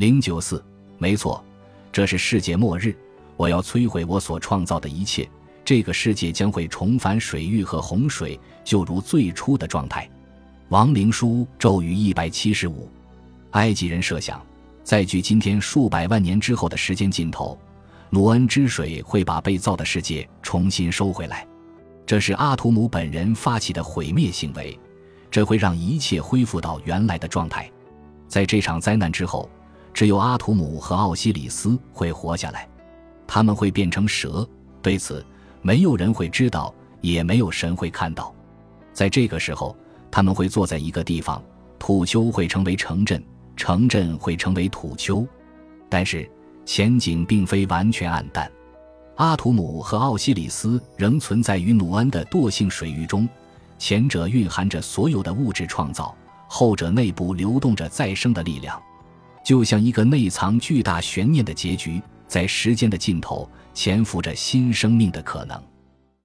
零九四，没错，这是世界末日，我要摧毁我所创造的一切，这个世界将会重返水域和洪水，就如最初的状态。亡灵书咒语一百七十五，埃及人设想，在距今天数百万年之后的时间尽头，努恩之水会把被造的世界重新收回来。这是阿图姆本人发起的毁灭行为，这会让一切恢复到原来的状态。在这场灾难之后，只有阿图姆和奥西里斯会活下来，他们会变成蛇。对此，没有人会知道，也没有神会看到。在这个时候，他们会坐在一个地方，土丘会成为城镇，城镇会成为土丘。但是前景并非完全暗淡。阿图姆和奥西里斯仍存在于努恩的惰性水域中，前者蕴含着所有的物质创造，后者内部流动着再生的力量，就像一个内藏巨大悬念的结局，在时间的尽头潜伏着新生命的可能。